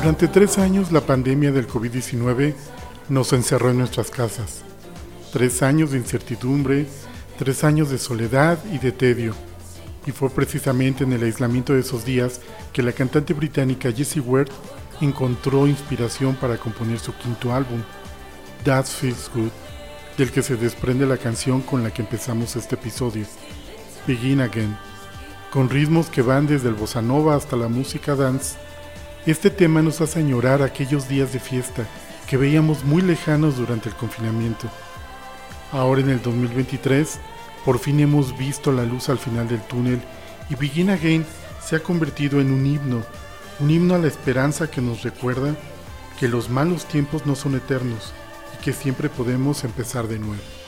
Durante tres años la pandemia del COVID-19 nos encerró en nuestras casas. Tres años de incertidumbre, tres años de soledad y de tedio. Y fue precisamente en el aislamiento de esos días que la cantante británica Jessie Ware encontró inspiración para componer su quinto álbum, That Feels Good, del que se desprende la canción con la que empezamos este episodio, Begin Again, con ritmos que van desde el bossa nova hasta la música dance este tema nos hace añorar aquellos días de fiesta que veíamos muy lejanos durante el confinamiento. Ahora en el 2023, por fin hemos visto la luz al final del túnel y Begin Again se ha convertido en un himno, un himno a la esperanza que nos recuerda que los malos tiempos no son eternos y que siempre podemos empezar de nuevo.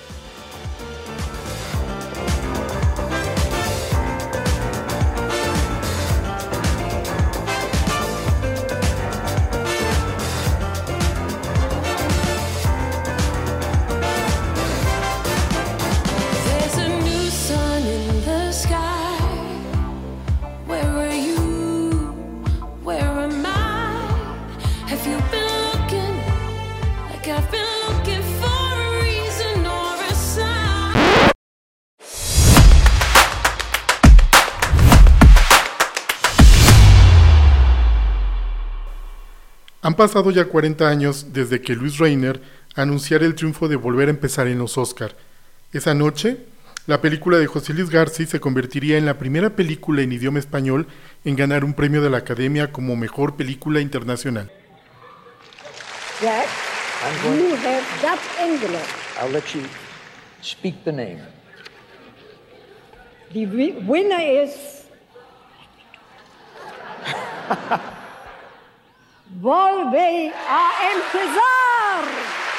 Han pasado ya 40 años desde que Luis Reiner anunciara el triunfo de volver a empezar en los Oscar. Esa noche, la película de José Luis García se convertiría en la primera película en idioma español en ganar un premio de la Academia como mejor película internacional. Yes, you have that envelope. I'll let you speak the name. The winner is Volve a empezar.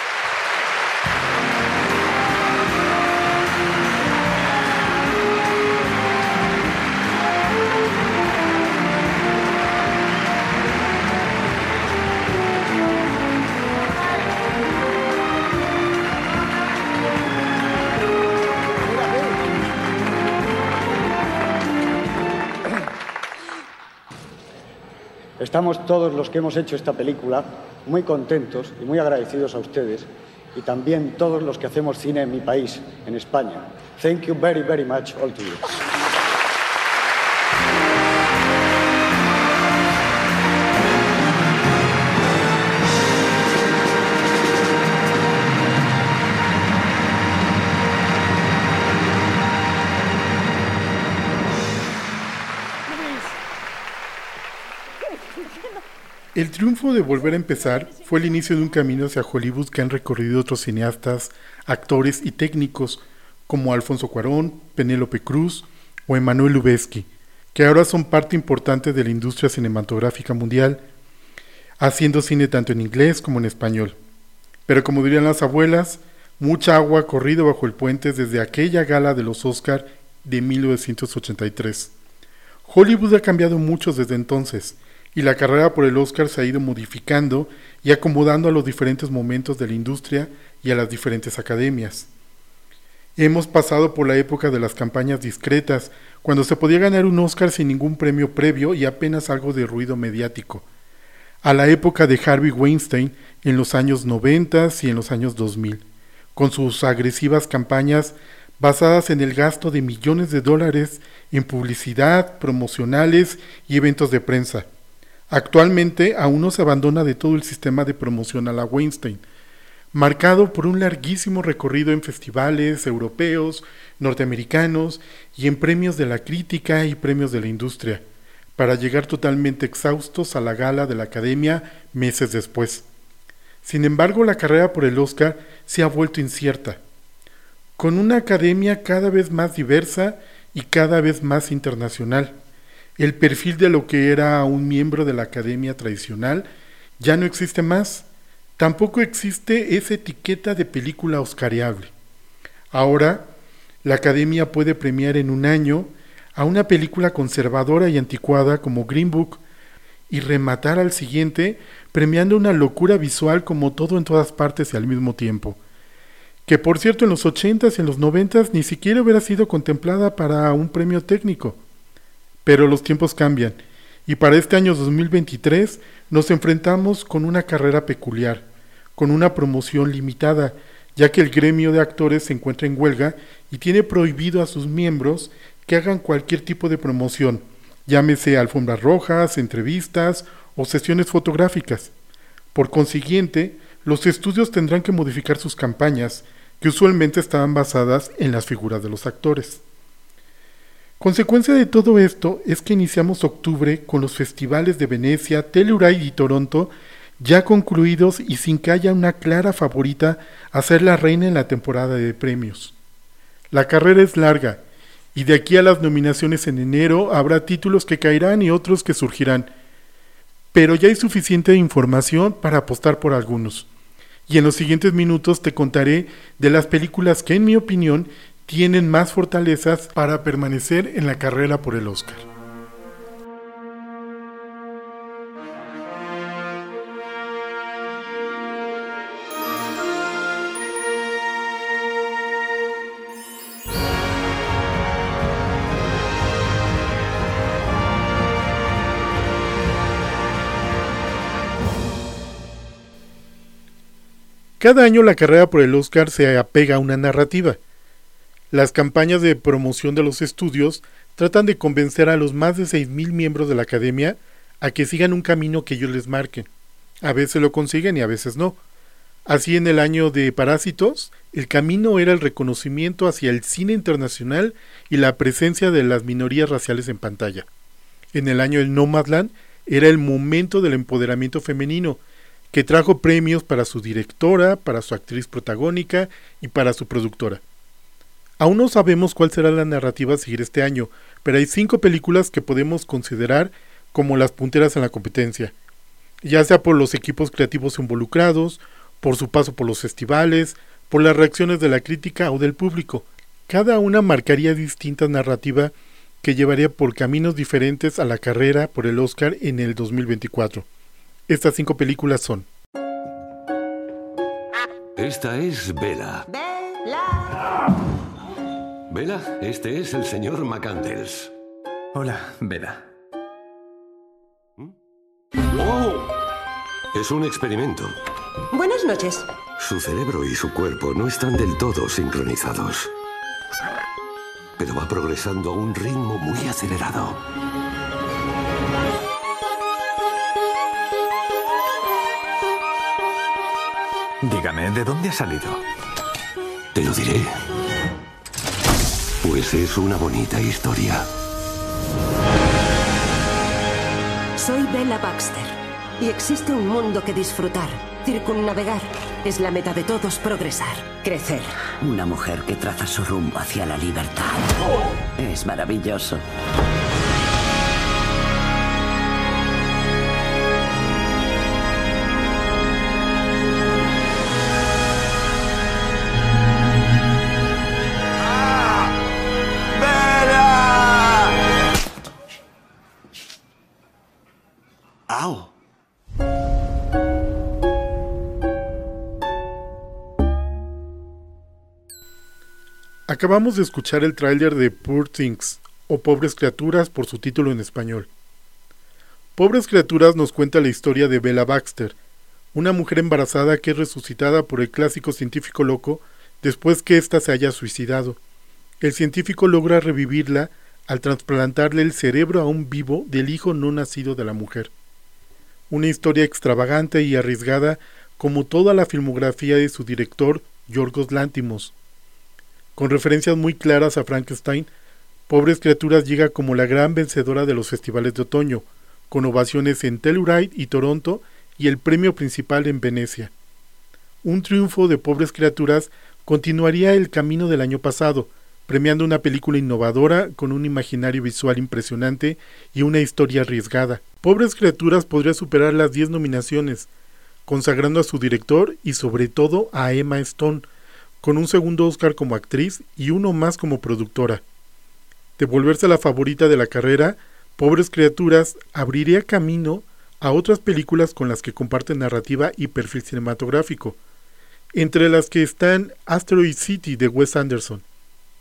Estamos todos los que hemos hecho esta película muy contentos y muy agradecidos a ustedes y también todos los que hacemos cine en mi país, en España. Thank you very, very much all to you. El triunfo de Volver a empezar fue el inicio de un camino hacia Hollywood que han recorrido otros cineastas, actores y técnicos como Alfonso Cuarón, Penélope Cruz o Emanuel Lubezki, que ahora son parte importante de la industria cinematográfica mundial, haciendo cine tanto en inglés como en español. Pero como dirían las abuelas, mucha agua ha corrido bajo el puente desde aquella gala de los Oscar de 1983. Hollywood ha cambiado mucho desde entonces, y la carrera por el Oscar se ha ido modificando y acomodando a los diferentes momentos de la industria y a las diferentes academias. Hemos pasado por la época de las campañas discretas, cuando se podía ganar un Oscar sin ningún premio previo y apenas algo de ruido mediático, a la época de Harvey Weinstein en los años 90 y en los años 2000, con sus agresivas campañas basadas en el gasto de millones de dólares en publicidad, promocionales y eventos de prensa, Actualmente aún no se abandona de todo el sistema de promoción a la Weinstein, marcado por un larguísimo recorrido en festivales europeos, norteamericanos y en premios de la crítica y premios de la industria, para llegar totalmente exhaustos a la gala de la Academia meses después. Sin embargo, la carrera por el Oscar se ha vuelto incierta. con una academia cada vez más diversa y cada vez más internacional. El perfil de lo que era un miembro de la academia tradicional ya no existe más. Tampoco existe esa etiqueta de película oscariable. Ahora, la academia puede premiar en un año a una película conservadora y anticuada como Green Book y rematar al siguiente premiando una locura visual como todo en todas partes y al mismo tiempo. Que por cierto en los 80s y en los 90s ni siquiera hubiera sido contemplada para un premio técnico. Pero los tiempos cambian y para este año 2023 nos enfrentamos con una carrera peculiar, con una promoción limitada, ya que el gremio de actores se encuentra en huelga y tiene prohibido a sus miembros que hagan cualquier tipo de promoción, llámese alfombras rojas, entrevistas o sesiones fotográficas. Por consiguiente, los estudios tendrán que modificar sus campañas, que usualmente estaban basadas en las figuras de los actores. Consecuencia de todo esto es que iniciamos octubre con los festivales de Venecia, Telluride y Toronto ya concluidos y sin que haya una clara favorita a ser la reina en la temporada de premios. La carrera es larga y de aquí a las nominaciones en enero habrá títulos que caerán y otros que surgirán, pero ya hay suficiente información para apostar por algunos. Y en los siguientes minutos te contaré de las películas que en mi opinión tienen más fortalezas para permanecer en la carrera por el Oscar. Cada año la carrera por el Oscar se apega a una narrativa. Las campañas de promoción de los estudios tratan de convencer a los más de 6.000 miembros de la academia a que sigan un camino que ellos les marquen. A veces lo consiguen y a veces no. Así en el año de Parásitos, el camino era el reconocimiento hacia el cine internacional y la presencia de las minorías raciales en pantalla. En el año del Nomadland era el momento del empoderamiento femenino, que trajo premios para su directora, para su actriz protagónica y para su productora. Aún no sabemos cuál será la narrativa a seguir este año, pero hay cinco películas que podemos considerar como las punteras en la competencia, ya sea por los equipos creativos involucrados, por su paso por los festivales, por las reacciones de la crítica o del público. Cada una marcaría distinta narrativa que llevaría por caminos diferentes a la carrera por el Oscar en el 2024. Estas cinco películas son Esta es Bella. Bella. Vela, este es el señor McCandles. Hola, Vela. ¡Oh! Es un experimento. Buenas noches. Su cerebro y su cuerpo no están del todo sincronizados. Pero va progresando a un ritmo muy acelerado. Dígame, ¿de dónde ha salido? Te lo diré. Pues es una bonita historia. Soy Bella Baxter. Y existe un mundo que disfrutar. Circunnavegar. Es la meta de todos progresar. Crecer. Una mujer que traza su rumbo hacia la libertad. Es maravilloso. Acabamos de escuchar el tráiler de Poor Things, o Pobres Criaturas por su título en español. Pobres Criaturas nos cuenta la historia de Bella Baxter, una mujer embarazada que es resucitada por el clásico científico loco después que ésta se haya suicidado. El científico logra revivirla al trasplantarle el cerebro a un vivo del hijo no nacido de la mujer. Una historia extravagante y arriesgada como toda la filmografía de su director Yorgos Lántimos con referencias muy claras a Frankenstein, Pobres Criaturas llega como la gran vencedora de los festivales de otoño, con ovaciones en Telluride y Toronto y el premio principal en Venecia. Un triunfo de Pobres Criaturas continuaría el camino del año pasado, premiando una película innovadora con un imaginario visual impresionante y una historia arriesgada. Pobres Criaturas podría superar las 10 nominaciones, consagrando a su director y sobre todo a Emma Stone, con un segundo Oscar como actriz y uno más como productora. De volverse la favorita de la carrera, Pobres Criaturas abriría camino a otras películas con las que comparte narrativa y perfil cinematográfico, entre las que están Asteroid City de Wes Anderson.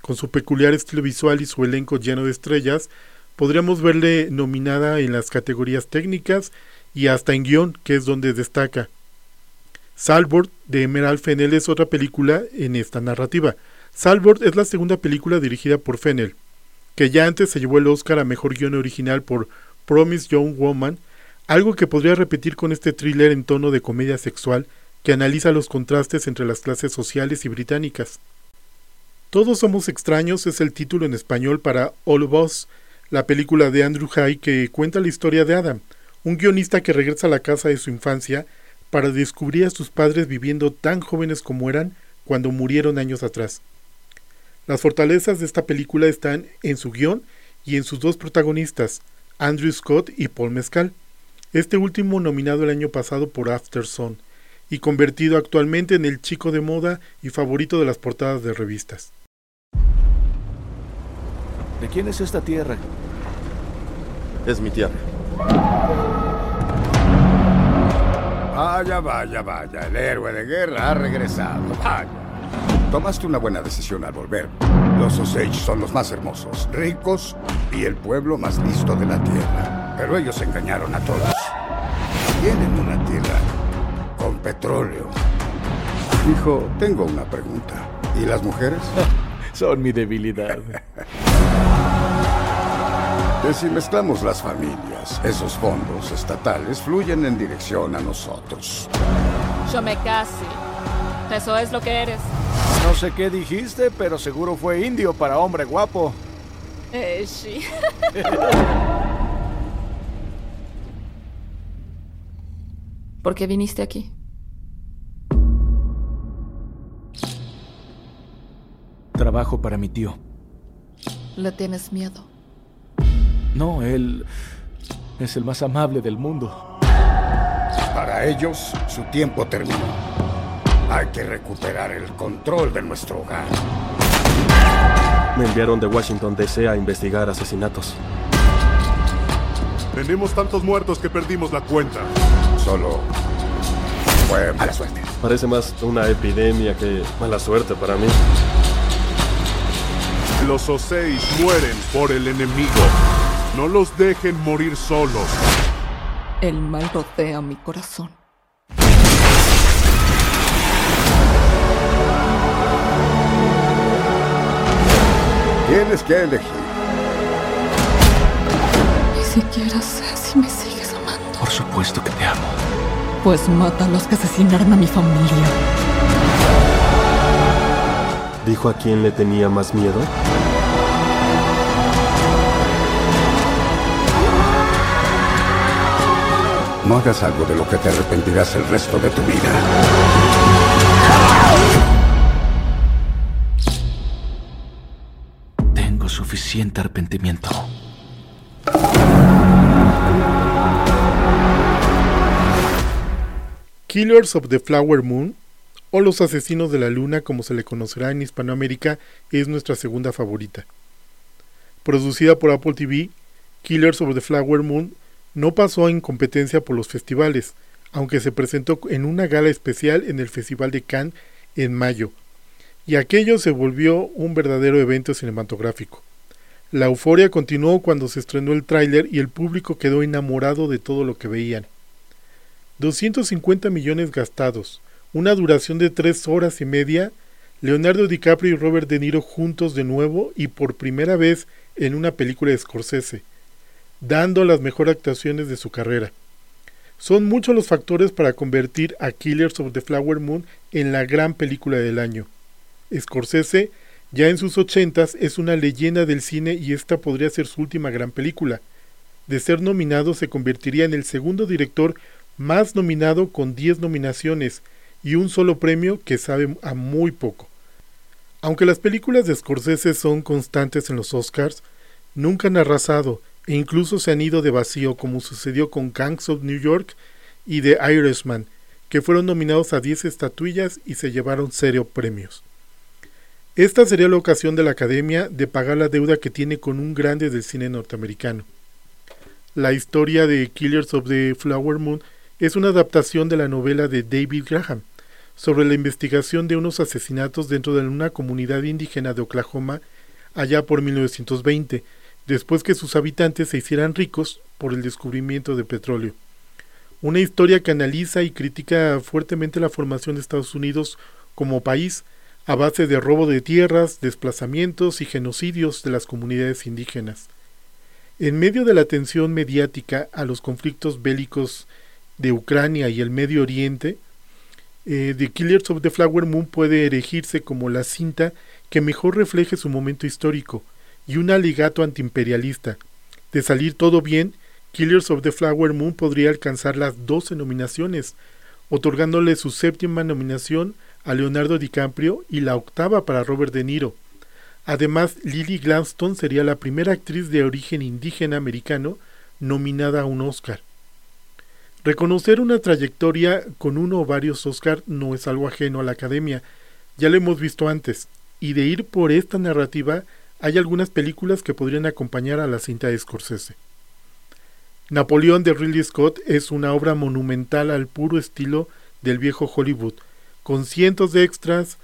Con su peculiar estilo visual y su elenco lleno de estrellas, podríamos verle nominada en las categorías técnicas y hasta en guion, que es donde destaca. Salvord de Emerald Fennel es otra película en esta narrativa. Salvord es la segunda película dirigida por Fennel, que ya antes se llevó el Oscar a Mejor Guión Original por Promise Young Woman, algo que podría repetir con este thriller en tono de comedia sexual que analiza los contrastes entre las clases sociales y británicas. Todos somos extraños es el título en español para All of Us, la película de Andrew Hay que cuenta la historia de Adam, un guionista que regresa a la casa de su infancia para descubrir a sus padres viviendo tan jóvenes como eran cuando murieron años atrás. Las fortalezas de esta película están en su guion y en sus dos protagonistas, Andrew Scott y Paul Mescal, este último nominado el año pasado por After Sun y convertido actualmente en el chico de moda y favorito de las portadas de revistas. ¿De quién es esta tierra? Es mi tierra. Vaya, vaya, vaya. El héroe de guerra ha regresado. Vaya. Tomaste una buena decisión al volver. Los Osage son los más hermosos, ricos y el pueblo más listo de la tierra. Pero ellos engañaron a todos. Tienen una tierra con petróleo. Hijo, tengo una pregunta. ¿Y las mujeres? Son mi debilidad. Que si mezclamos las familias, esos fondos estatales fluyen en dirección a nosotros. Yo me casi. Eso es lo que eres. No sé qué dijiste, pero seguro fue indio para hombre guapo. Eh, sí. ¿Por qué viniste aquí? Trabajo para mi tío. ¿Le tienes miedo? No, él es el más amable del mundo. Para ellos, su tiempo terminó. Hay que recuperar el control de nuestro hogar. Me enviaron de Washington DC a investigar asesinatos. Tenemos tantos muertos que perdimos la cuenta. Solo fue mala suerte. Parece más una epidemia que mala suerte para mí. Los Osage mueren por el enemigo. No los dejen morir solos. El mal rodea mi corazón. Tienes que elegir. Ni siquiera sé si me sigues amando. Por supuesto que te amo. Pues mata a los que asesinaron a mi familia. ¿Dijo a quién le tenía más miedo? No hagas algo de lo que te arrepentirás el resto de tu vida. Tengo suficiente arrepentimiento. Killers of the Flower Moon, o Los Asesinos de la Luna como se le conocerá en Hispanoamérica, es nuestra segunda favorita. Producida por Apple TV, Killers of the Flower Moon no pasó en competencia por los festivales, aunque se presentó en una gala especial en el Festival de Cannes en mayo, y aquello se volvió un verdadero evento cinematográfico. La euforia continuó cuando se estrenó el tráiler y el público quedó enamorado de todo lo que veían. 250 millones gastados, una duración de tres horas y media, Leonardo DiCaprio y Robert De Niro juntos de nuevo y por primera vez en una película de Scorsese, dando las mejores actuaciones de su carrera. Son muchos los factores para convertir a Killers of the Flower Moon en la gran película del año. Scorsese, ya en sus ochentas, es una leyenda del cine y esta podría ser su última gran película. De ser nominado se convertiría en el segundo director más nominado con 10 nominaciones y un solo premio que sabe a muy poco. Aunque las películas de Scorsese son constantes en los Oscars, nunca han arrasado e incluso se han ido de vacío como sucedió con Gangs of New York y The Irishman, que fueron nominados a 10 estatuillas y se llevaron serio premios. Esta sería la ocasión de la Academia de pagar la deuda que tiene con un grande del cine norteamericano. La historia de Killers of the Flower Moon es una adaptación de la novela de David Graham sobre la investigación de unos asesinatos dentro de una comunidad indígena de Oklahoma allá por 1920, después que sus habitantes se hicieran ricos por el descubrimiento de petróleo. Una historia que analiza y critica fuertemente la formación de Estados Unidos como país a base de robo de tierras, desplazamientos y genocidios de las comunidades indígenas. En medio de la tensión mediática a los conflictos bélicos de Ucrania y el Medio Oriente, eh, The Killers of the Flower Moon puede erigirse como la cinta que mejor refleje su momento histórico y un alegato antiimperialista. De salir todo bien, Killers of the Flower Moon podría alcanzar las 12 nominaciones, otorgándole su séptima nominación a Leonardo DiCaprio y la octava para Robert De Niro. Además, Lily Gladstone sería la primera actriz de origen indígena americano nominada a un Oscar. Reconocer una trayectoria con uno o varios Oscar no es algo ajeno a la academia, ya lo hemos visto antes, y de ir por esta narrativa hay algunas películas que podrían acompañar a la cinta de Scorsese. Napoleón de Ridley Scott es una obra monumental al puro estilo del viejo Hollywood, con cientos de extras,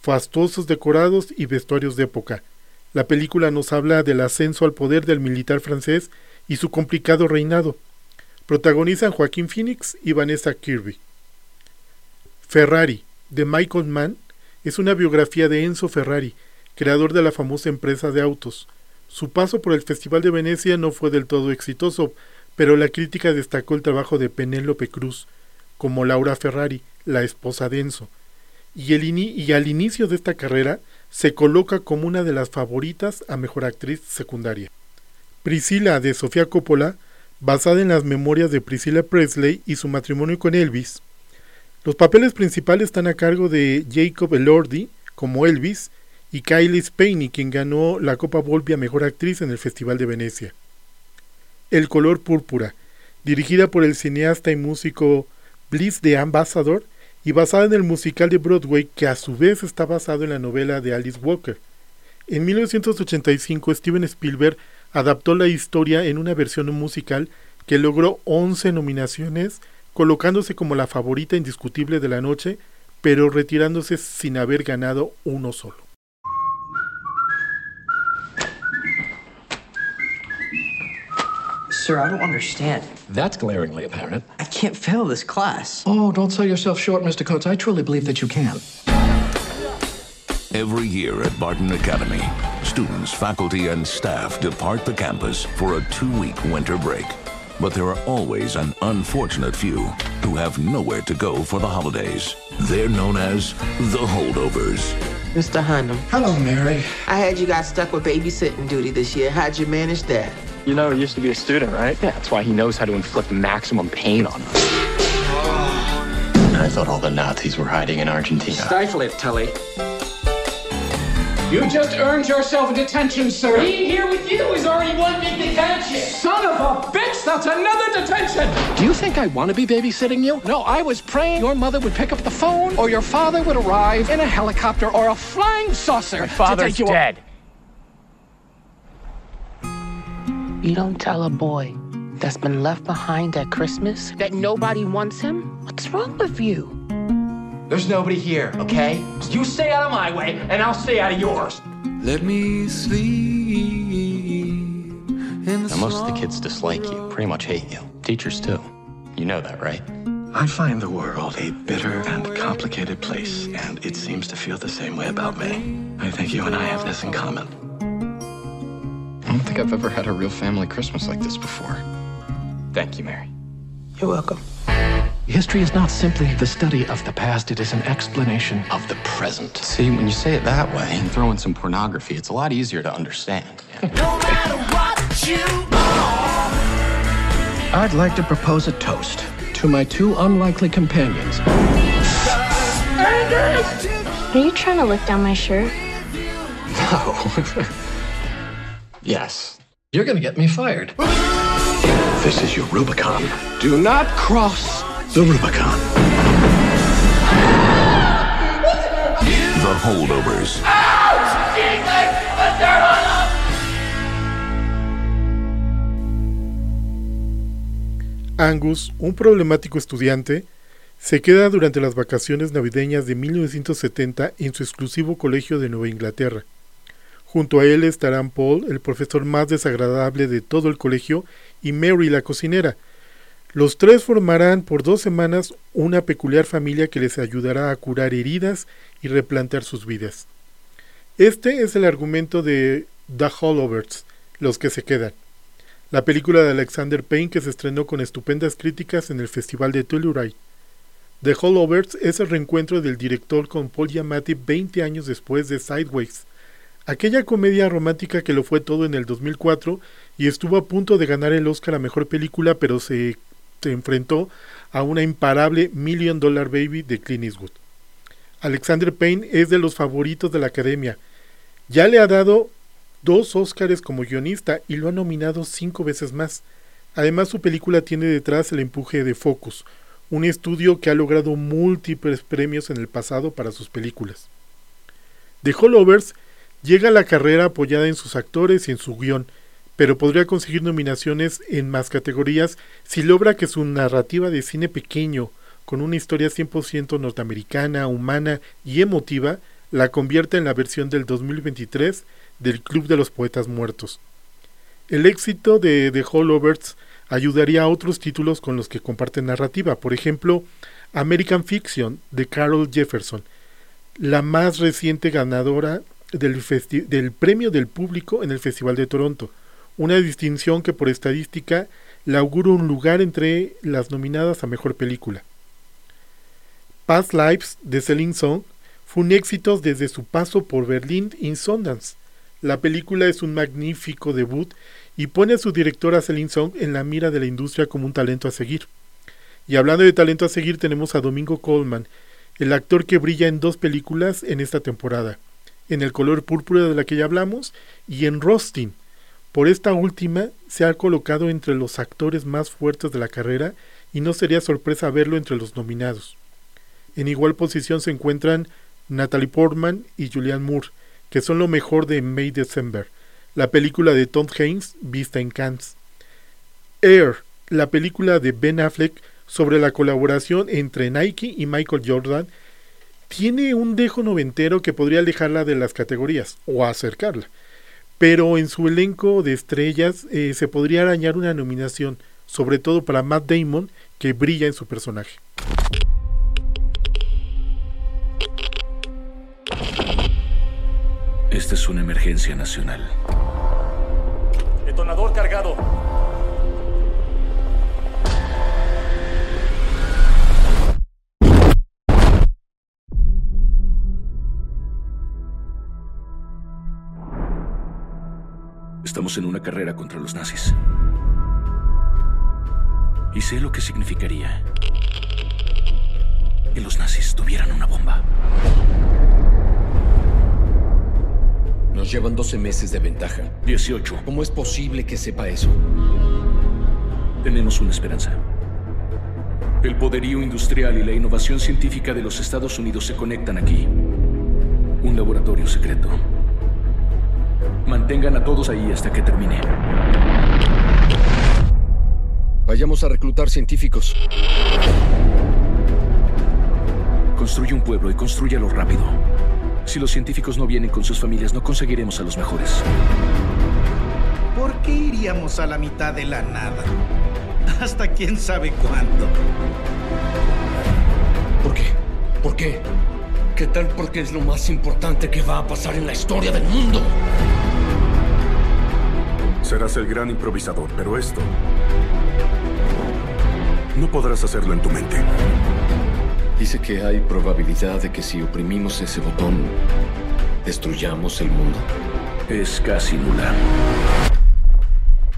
fastuosos decorados y vestuarios de época. La película nos habla del ascenso al poder del militar francés y su complicado reinado. Protagonizan Joaquín Phoenix y Vanessa Kirby. Ferrari, de Michael Mann, es una biografía de Enzo Ferrari, creador de la famosa empresa de autos. Su paso por el Festival de Venecia no fue del todo exitoso, pero la crítica destacó el trabajo de Penélope Cruz, como Laura Ferrari, la esposa de Enzo, y, el y al inicio de esta carrera se coloca como una de las favoritas a mejor actriz secundaria. Priscila de Sofía Coppola, basada en las memorias de Priscilla Presley y su matrimonio con Elvis. Los papeles principales están a cargo de Jacob Elordi como Elvis y Kylie Spaney, quien ganó la Copa Volpi a Mejor Actriz en el Festival de Venecia. El color púrpura, dirigida por el cineasta y músico Bliss de Ambassador y basada en el musical de Broadway que a su vez está basado en la novela de Alice Walker. En 1985 Steven Spielberg adaptó la historia en una versión musical que logró 11 nominaciones, colocándose como la favorita indiscutible de la noche, pero retirándose sin haber ganado uno solo. Sir, I don't understand. That's glaringly apparent. I can't fail this class. Oh, don't sell yourself short, Mr. Coates. I truly believe that you can. Every year at Barton Academy, students, faculty, and staff depart the campus for a two-week winter break. But there are always an unfortunate few who have nowhere to go for the holidays. They're known as the holdovers. Mr. Hunnam. Hello, Mary. I had you guys stuck with babysitting duty this year. How'd you manage that? You know, he used to be a student, right? Yeah, that's why he knows how to inflict maximum pain on us. I thought all the Nazis were hiding in Argentina. Stifle it, Tully. You just earned yourself a detention, sir. Being here with you is already one big detention. Son of a bitch, that's another detention. Do you think I want to be babysitting you? No, I was praying your mother would pick up the phone or your father would arrive in a helicopter or a flying saucer. My father's to take you dead. You don't tell a boy that's been left behind at Christmas that nobody wants him? What's wrong with you? There's nobody here, okay? You stay out of my way, and I'll stay out of yours. Let me sleep. Now, most of the kids dislike you, pretty much hate you. Teachers, too. You know that, right? I find the world a bitter and complicated place, and it seems to feel the same way about me. I think you and I have this in common. I don't think I've ever had a real family Christmas like this before. Thank you, Mary. You're welcome. History is not simply the study of the past, it is an explanation of the present. See, when you say it that way and throw in some pornography, it's a lot easier to understand. no matter what you are. I'd like to propose a toast to my two unlikely companions. Are you trying to look down my shirt? Oh. yes. You're gonna get me fired. This is your Rubicon. Do not cross the Rubicon. The Holdovers. Angus, un problemático estudiante, se queda durante las vacaciones navideñas de 1970 en su exclusivo colegio de Nueva Inglaterra. Junto a él estarán Paul, el profesor más desagradable de todo el colegio, y Mary, la cocinera. Los tres formarán por dos semanas una peculiar familia que les ayudará a curar heridas y replantear sus vidas. Este es el argumento de The Hollowers, Los que se quedan. La película de Alexander Payne que se estrenó con estupendas críticas en el Festival de Telluride. The Hollowers es el reencuentro del director con Paul Giamatti 20 años después de Sideways, aquella comedia romántica que lo fue todo en el 2004 y estuvo a punto de ganar el Oscar a Mejor Película, pero se, enfrentó a una imparable Million Dollar Baby de Clint Eastwood. Alexander Payne es de los favoritos de la Academia. Ya le ha dado dos Oscars como guionista y lo ha nominado cinco veces más. Además, su película tiene detrás el empuje de Focus, un estudio que ha logrado múltiples premios en el pasado para sus películas. The Holovers llega a la carrera apoyada en sus actores y en su guion, pero podría conseguir nominaciones en más categorías si logra que su narrativa de cine pequeño, con una historia 100% norteamericana, humana y emotiva, la convierta en la versión del 2023 del Club de los Poetas Muertos. El éxito de The Holovers ayudaría a otros títulos con los que comparten narrativa, por ejemplo, American Fiction de Carol Jefferson, la más reciente ganadora del, premio del público en el Festival de Toronto, una distinción que por estadística le augura un lugar entre las nominadas a Mejor Película. Past Lives de Celine Song fue un éxito desde su paso por Berlín y Sundance. La película es un magnífico debut y pone a su directora Celine Song en la mira de la industria como un talento a seguir. Y hablando de talento a seguir tenemos a Domingo Coleman, el actor que brilla en dos películas en esta temporada, en El color púrpura de la que ya hablamos y en Rostin. Por esta última se ha colocado entre los actores más fuertes de la carrera y no sería sorpresa verlo entre los nominados. En igual posición se encuentran Natalie Portman y Julianne Moore, que son lo mejor de May December, la película de Tom Hanks vista en Cannes. Air, la película de Ben Affleck sobre la colaboración entre Nike y Michael Jordan, tiene un dejo noventero que podría alejarla de las categorías o acercarla. Pero en su elenco de estrellas eh, se podría arañar una nominación, sobre todo para Matt Damon, que brilla en su personaje. Esta es una emergencia nacional. Detonador cargado. Estamos en una carrera contra los nazis. Y sé lo que significaría que los nazis tuvieran una bomba. Nos llevan 12 meses de ventaja. 18. ¿Cómo es posible que sepa eso? Tenemos una esperanza. El poderío industrial y la innovación científica de los Estados Unidos se conectan aquí. Un laboratorio secreto. Mantengan a todos ahí hasta que termine. Vayamos a reclutar científicos. Construye un pueblo y construyalo rápido. Si los científicos no vienen con sus familias, no conseguiremos a los mejores. ¿Por qué iríamos a la mitad de la nada? Hasta quién sabe cuándo. ¿Por qué? ¿Por qué? ¿Qué tal porque es lo más importante que va a pasar en la historia del mundo? Serás el gran improvisador, pero esto... No podrás hacerlo en tu mente. Dice que hay probabilidad de que si oprimimos ese botón, destruyamos el mundo. Es casi nula.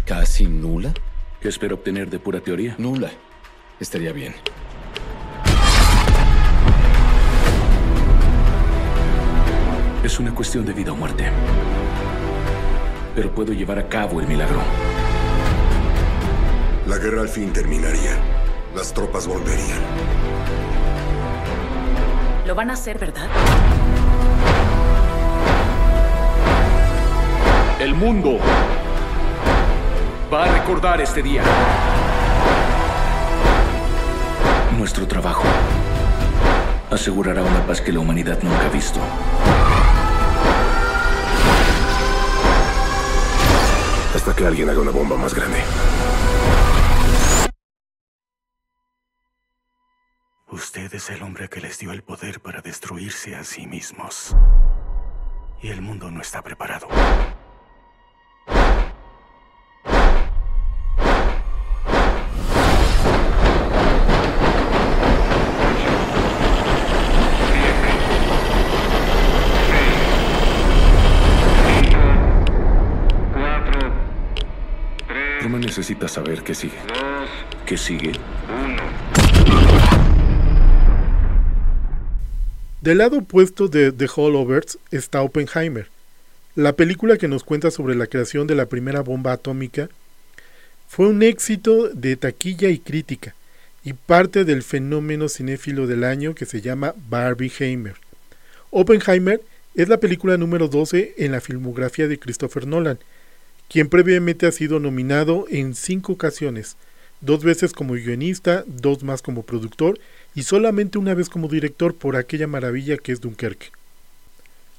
¿Casi nula? ¿Qué espero obtener de pura teoría? Nula. Estaría bien. Es una cuestión de vida o muerte. Pero puedo llevar a cabo el milagro. La guerra al fin terminaría. Las tropas volverían. Lo van a hacer, ¿verdad? El mundo va a recordar este día. Nuestro trabajo asegurará una paz que la humanidad nunca ha visto. Hasta que alguien haga una bomba más grande. Usted es el hombre que les dio el poder para destruirse a sí mismos. Y el mundo no está preparado. Truman necesita saber qué sigue. ¿Qué sigue? Del lado opuesto de The Holdovers está Oppenheimer, la película que nos cuenta sobre la creación de la primera bomba atómica. Fue un éxito de taquilla y crítica, y parte del fenómeno cinéfilo del año que se llama Barbieheimer. Oppenheimer es la película número 12 en la filmografía de Christopher Nolan, quien previamente ha sido nominado en cinco ocasiones, dos veces como guionista, dos más como productor y solamente una vez como director por aquella maravilla que es Dunkerque.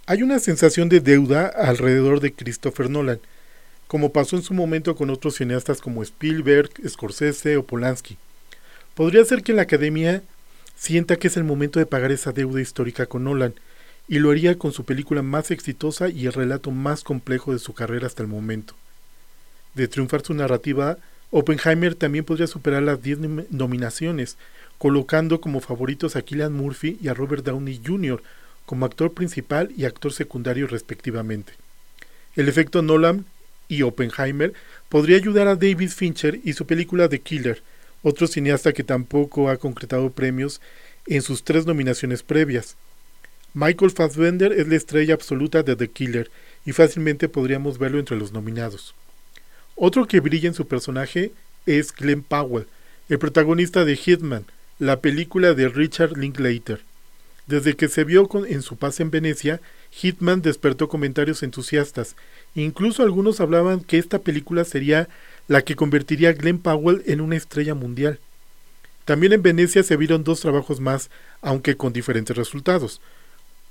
Hay una sensación de deuda alrededor de Christopher Nolan, como pasó en su momento con otros cineastas como Spielberg, Scorsese o Polanski. Podría ser que la academia sienta que es el momento de pagar esa deuda histórica con Nolan, y lo haría con su película más exitosa y el relato más complejo de su carrera hasta el momento. De triunfar su narrativa, Oppenheimer también podría superar las 10 nominaciones, colocando como favoritos a Killian Murphy y a Robert Downey Jr. como actor principal y actor secundario respectivamente. El efecto Nolan y Oppenheimer podría ayudar a David Fincher y su película The Killer, otro cineasta que tampoco ha concretado premios en sus tres nominaciones previas. Michael Fassbender es la estrella absoluta de The Killer y fácilmente podríamos verlo entre los nominados. Otro que brilla en su personaje es Glenn Powell, el protagonista de Hitman, la película de Richard Linklater. Desde que se vio en su paz en Venecia, Hitman despertó comentarios entusiastas. Incluso algunos hablaban que esta película sería la que convertiría a Glenn Powell en una estrella mundial. También en Venecia se vieron dos trabajos más, aunque con diferentes resultados.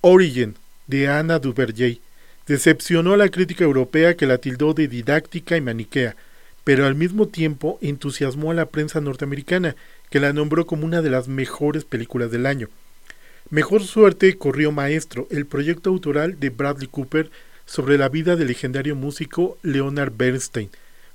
Origin, de Anna Duverger, decepcionó a la crítica europea que la tildó de didáctica y maniquea, pero al mismo tiempo entusiasmó a la prensa norteamericana, que la nombró como una de las mejores películas del año. Mejor suerte corrió Maestro, el proyecto autoral de Bradley Cooper sobre la vida del legendario músico Leonard Bernstein,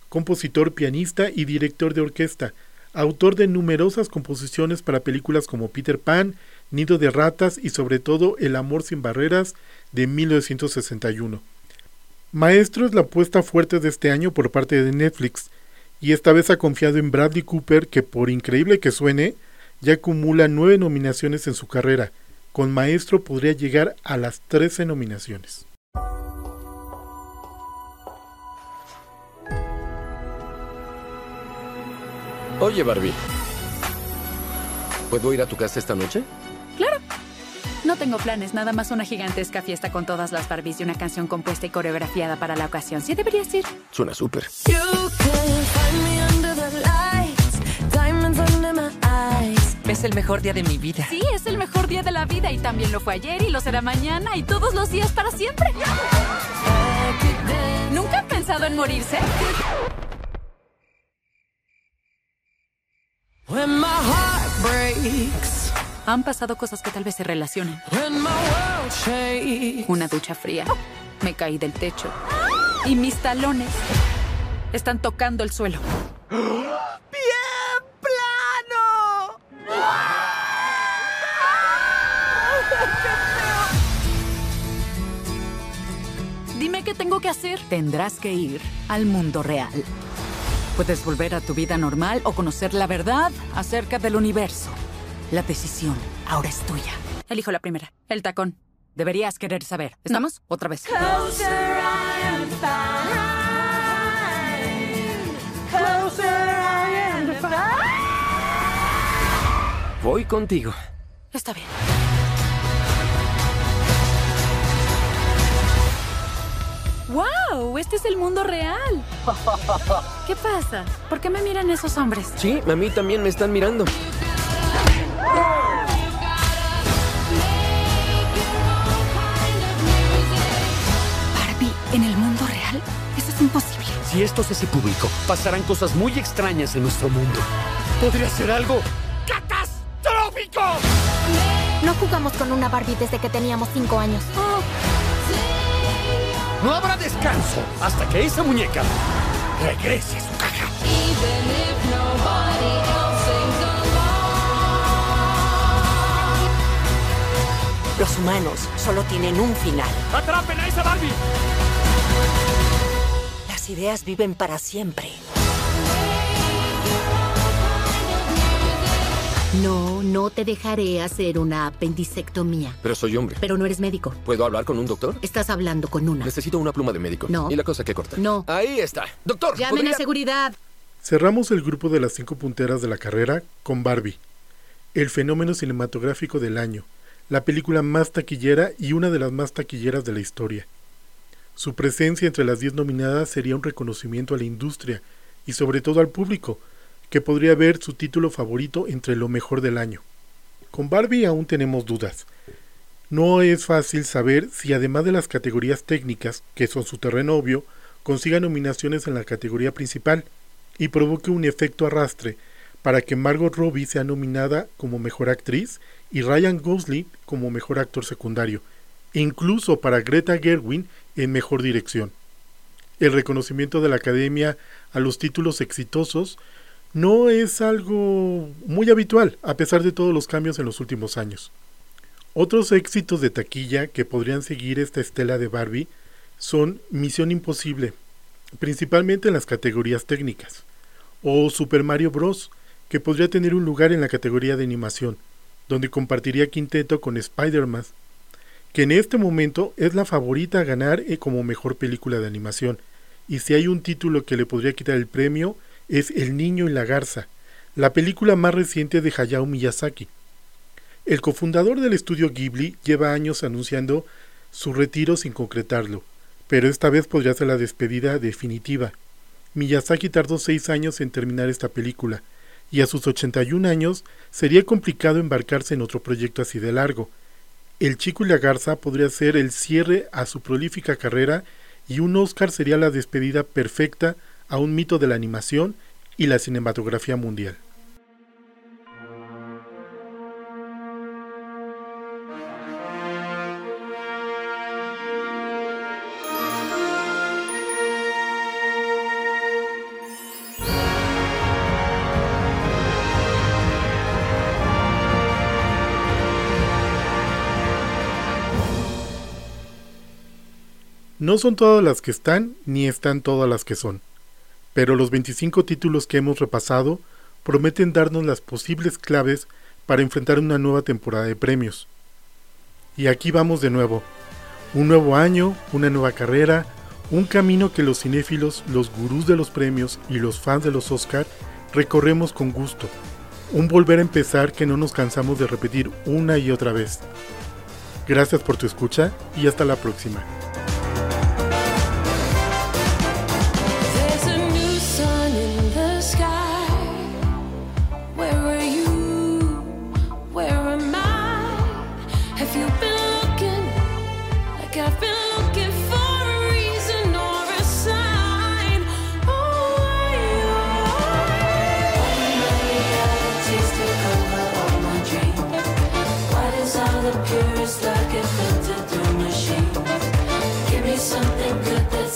compositor, pianista y director de orquesta, autor de numerosas composiciones para películas como Peter Pan, Nido de Ratas y sobre todo El Amor sin Barreras de 1961. Maestro es la apuesta fuerte de este año por parte de Netflix, y esta vez ha confiado en Bradley Cooper que por increíble que suene, ya acumula nueve nominaciones en su carrera. Con Maestro podría llegar a las 13 nominaciones. Oye, Barbie. ¿Puedo ir a tu casa esta noche? No tengo planes, nada más una gigantesca fiesta con todas las Barbies y una canción compuesta y coreografiada para la ocasión. ¿Sí deberías ir? Suena súper. Es el mejor día de mi vida. Sí, es el mejor día de la vida y también lo fue ayer y lo será mañana y todos los días para siempre. ¿Nunca han pensado en morirse? Han pasado cosas que tal vez se relacionen. Una ducha fría. Me caí del techo. Y mis talones están tocando el suelo. ¡Bien plano! Dime qué tengo que hacer. Tendrás que ir al mundo real. Puedes volver a tu vida normal o conocer la verdad acerca del universo. La decisión ahora es tuya. Elijo la primera, el tacón. Deberías querer saber. ¿Estamos? Otra vez. Closer, I am fine. Closer, I am fine. Voy contigo. Está bien. ¡Wow! Este es el mundo real. ¿Qué pasa? ¿Por qué me miran esos hombres? Sí, a mí también me están mirando. Si esto se hace público, pasarán cosas muy extrañas en nuestro mundo. Podría ser algo catastrófico. No jugamos con una Barbie desde que teníamos cinco años. No habrá descanso hasta que esa muñeca regrese a su caja. Los humanos solo tienen un final. ¡Atrapen a esa Barbie! Las ideas viven para siempre. No, no te dejaré hacer una apendicectomía. Pero soy hombre. Pero no eres médico. ¿Puedo hablar con un doctor? Estás hablando con una. Necesito una pluma de médico. No. ¿Y la cosa que corta? No. Ahí está. Doctor, Llamen ¿podría- a seguridad. Cerramos el grupo de las cinco punteras de la carrera con Barbie, el fenómeno cinematográfico del año, la película más taquillera y una de las más taquilleras de la historia. Su presencia entre las 10 nominadas sería un reconocimiento a la industria y sobre todo al público, que podría ver su título favorito entre lo mejor del año. Con Barbie aún tenemos dudas. No es fácil saber si además de las categorías técnicas, que son su terreno obvio, consiga nominaciones en la categoría principal y provoque un efecto arrastre para que Margot Robbie sea nominada como mejor actriz y Ryan Gosling como mejor actor secundario, incluso para Greta Gerwin en mejor dirección. El reconocimiento de la Academia a los títulos exitosos no es algo muy habitual, a pesar de todos los cambios en los últimos años. Otros éxitos de taquilla que podrían seguir esta estela de Barbie son Misión Imposible, principalmente en las categorías técnicas, o Super Mario Bros., que podría tener un lugar en la categoría de animación, donde compartiría quinteto con Spider-Man, que en este momento es la favorita a ganar eh, como mejor película de animación, y si hay un título que le podría quitar el premio, es El Niño y la Garza, la película más reciente de Hayao Miyazaki. El cofundador del estudio Ghibli lleva años anunciando su retiro sin concretarlo, pero esta vez podría ser la despedida definitiva. Miyazaki tardó seis años en terminar esta película, y a sus 81 años sería complicado embarcarse en otro proyecto así de largo. El Chico y la Garza podría ser el cierre a su prolífica carrera y un Oscar sería la despedida perfecta a un mito de la animación y la cinematografía mundial. No son todas las que están, ni están todas las que son, pero los 25 títulos que hemos repasado prometen darnos las posibles claves para enfrentar una nueva temporada de premios. Y aquí vamos de nuevo. Un nuevo año, una nueva carrera, un camino que los cinéfilos, los gurús de los premios y los fans de los Oscar recorremos con gusto. Un volver a empezar que no nos cansamos de repetir una y otra vez. Gracias por tu escucha y hasta la próxima.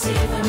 see the